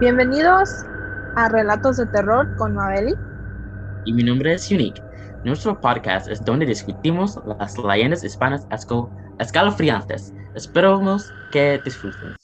Bienvenidos a Relatos de Terror con Mabeli. Y mi nombre es Unique. Nuestro podcast es donde discutimos las leyendas hispanas escalofriantes. Esperamos que disfruten.